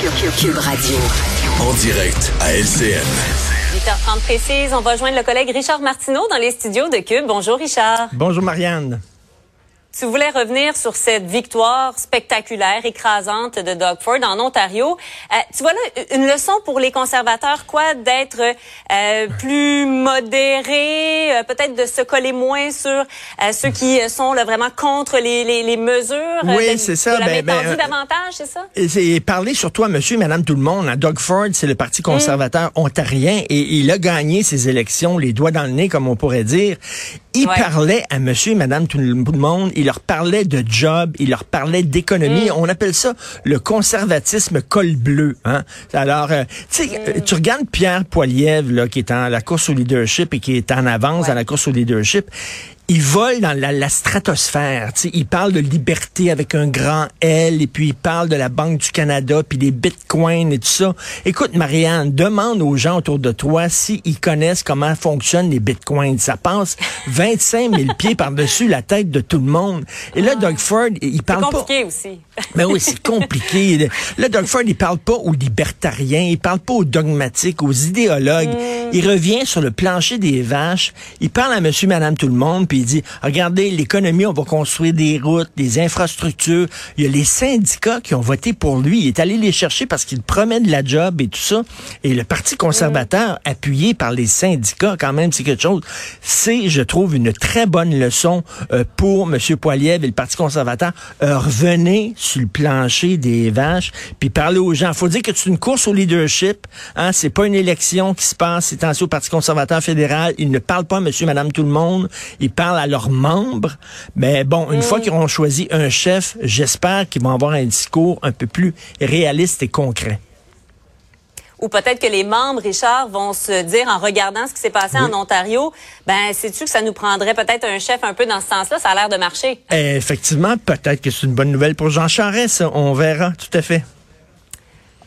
Cube Radio. En direct à LCN. 8h30 précise, on va joindre le collègue Richard Martineau dans les studios de Cube. Bonjour Richard. Bonjour Marianne. Tu voulais revenir sur cette victoire spectaculaire, écrasante de Doug Ford en Ontario. Euh, tu vois là une leçon pour les conservateurs, quoi, d'être euh, plus modérés, euh, peut-être de se coller moins sur euh, ceux qui sont là, vraiment contre les, les, les mesures. Oui, de, c'est ça. De la ben, ben, davantage, c'est ça? Et parler surtout à monsieur madame tout le monde. Hein. Doug Ford, c'est le Parti conservateur mm. ontarien et il a gagné ses élections, les doigts dans le nez, comme on pourrait dire. Il ouais. parlait à monsieur et madame tout le monde. Il leur parlait de job, il leur parlait d'économie. Mm. On appelle ça le conservatisme col bleu. Hein? Alors, euh, tu sais, mm. tu regardes Pierre Poilievre, là, qui est en la course au leadership et qui est en avance ouais. dans la course au leadership il vole dans la, la stratosphère. sais, il parle de liberté avec un grand L, et puis il parle de la Banque du Canada, puis des bitcoins et tout ça. Écoute, Marianne, demande aux gens autour de toi s'ils connaissent comment fonctionnent les bitcoins. Ça passe 25 000 pieds par-dessus la tête de tout le monde. Et là, Doug Ford, il parle pas... C'est compliqué aussi. Mais oui, c'est compliqué. Là, Doug Ford, il parle pas aux libertariens, il parle pas aux dogmatiques, aux idéologues. Mm. Il revient sur le plancher des vaches, il parle à monsieur, madame, tout le monde, puis il dit, regardez, l'économie, on va construire des routes, des infrastructures. Il y a les syndicats qui ont voté pour lui. Il est allé les chercher parce qu'il promet de la job et tout ça. Et le Parti conservateur, mmh. appuyé par les syndicats, quand même, c'est quelque chose. C'est, je trouve, une très bonne leçon euh, pour M. Poiliev et le Parti conservateur. Euh, revenez sur le plancher des vaches, puis parlez aux gens. faut dire que c'est une course au leadership. Hein, c'est pas une élection qui se passe, au Parti conservateur fédéral. Il ne parle pas monsieur, madame, tout le monde. Il parle à leurs membres. Mais bon, une mmh. fois qu'ils auront choisi un chef, j'espère qu'ils vont avoir un discours un peu plus réaliste et concret ou peut-être que les membres, Richard, vont se dire en regardant ce qui s'est passé oui. en Ontario, ben sais-tu que ça nous prendrait peut-être un chef un peu dans ce sens-là, ça a l'air de marcher. Effectivement, peut-être que c'est une bonne nouvelle pour Jean Charest, on verra, tout à fait.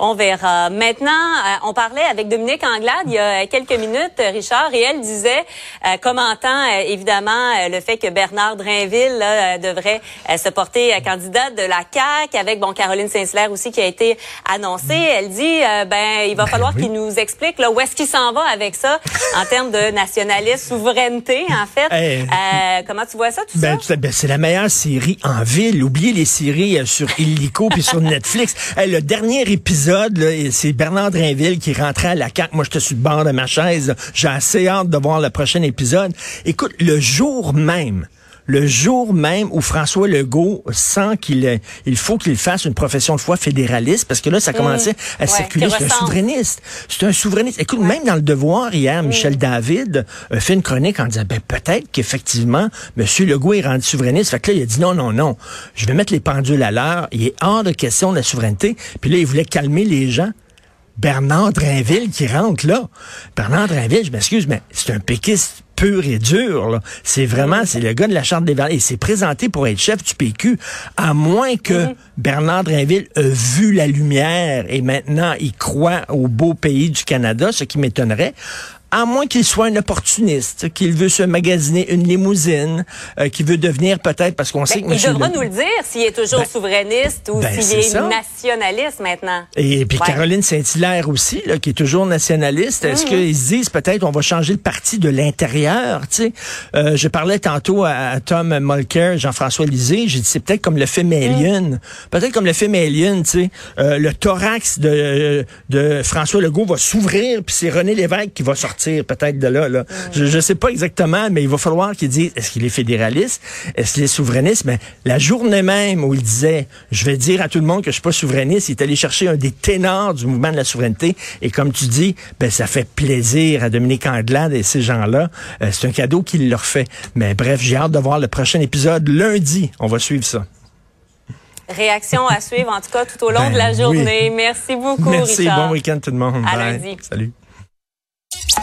On verra. Maintenant, euh, on parlait avec Dominique Anglade il y a quelques minutes, Richard, et elle disait, euh, commentant euh, évidemment le fait que Bernard Drainville là, devrait se porter candidat de la CAQ, avec bon Caroline Saint-Hilaire aussi qui a été annoncée. Elle dit, ben il va ben falloir oui. qu'il nous explique là, où est-ce qu'il s'en va avec ça en termes de nationalisme, souveraineté, en fait. Hey. comment tu vois ça, tout ben, ça? Ben, c'est la meilleure série en ville. Oubliez les séries sur Illico puis sur Netflix. Hey, le dernier épisode c'est Bernard Drainville qui rentrait à la CAQ. Moi, j'étais sur le bord de ma chaise. J'ai assez hâte de voir le prochain épisode. Écoute, le jour même, le jour même où François Legault sent qu'il il faut qu'il fasse une profession de foi fédéraliste, parce que là, ça commençait mmh, à circuler. Ouais, c'est un souverainiste. C'est un souverainiste. Écoute, ouais. même dans le devoir hier, mmh. Michel David a fait une chronique en disant, ben peut-être qu'effectivement, M. Legault est rendu souverainiste. Fait que là, il a dit non, non, non. Je vais mettre les pendules à l'heure. Il est hors de question de la souveraineté. Puis là, il voulait calmer les gens. Bernard Drainville qui rentre là. Bernard Drainville, je m'excuse, mais c'est un péquiste pur et dur. C'est vraiment, c'est le gars de la Charte des valeurs. Il s'est présenté pour être chef du PQ, à moins que mm -hmm. Bernard Drainville ait vu la lumière et maintenant il croit au beau pays du Canada, ce qui m'étonnerait à moins qu'il soit un opportuniste, qu'il veut se magasiner une limousine, euh, qu'il veut devenir peut-être, parce qu'on sait ben, que... Il devra le... nous le dire s'il est toujours ben, souverainiste ou ben, s'il est, est nationaliste maintenant. Et puis ouais. Caroline Saint-Hilaire aussi, là, qui est toujours nationaliste. Est-ce mmh. qu'ils se disent peut-être on va changer le parti de l'intérieur? tu sais? Euh, Je parlais tantôt à, à Tom Mulcair, Jean-François Lisée, j'ai dit c'est peut-être comme le film Alien. Mmh. Peut-être comme le film Alien, tu sais. Euh, le thorax de, de François Legault va s'ouvrir, puis c'est René Lévesque qui va sortir peut-être de là. là. Je ne sais pas exactement, mais il va falloir qu'il dise est-ce qu'il est fédéraliste, est-ce qu'il est souverainiste? Mais la journée même où il disait je vais dire à tout le monde que je suis pas souverainiste, il est allé chercher un des ténors du mouvement de la souveraineté. Et comme tu dis, ben ça fait plaisir à Dominique Anglade et ces gens-là. Euh, c'est un cadeau qu'il leur fait. Mais bref, j'ai hâte de voir le prochain épisode lundi. On va suivre ça. Réaction à suivre, en tout cas, tout au long ben, de la journée. Oui. Merci beaucoup, Merci, Richard. bon week-end tout le monde. À Bye. lundi. Salut.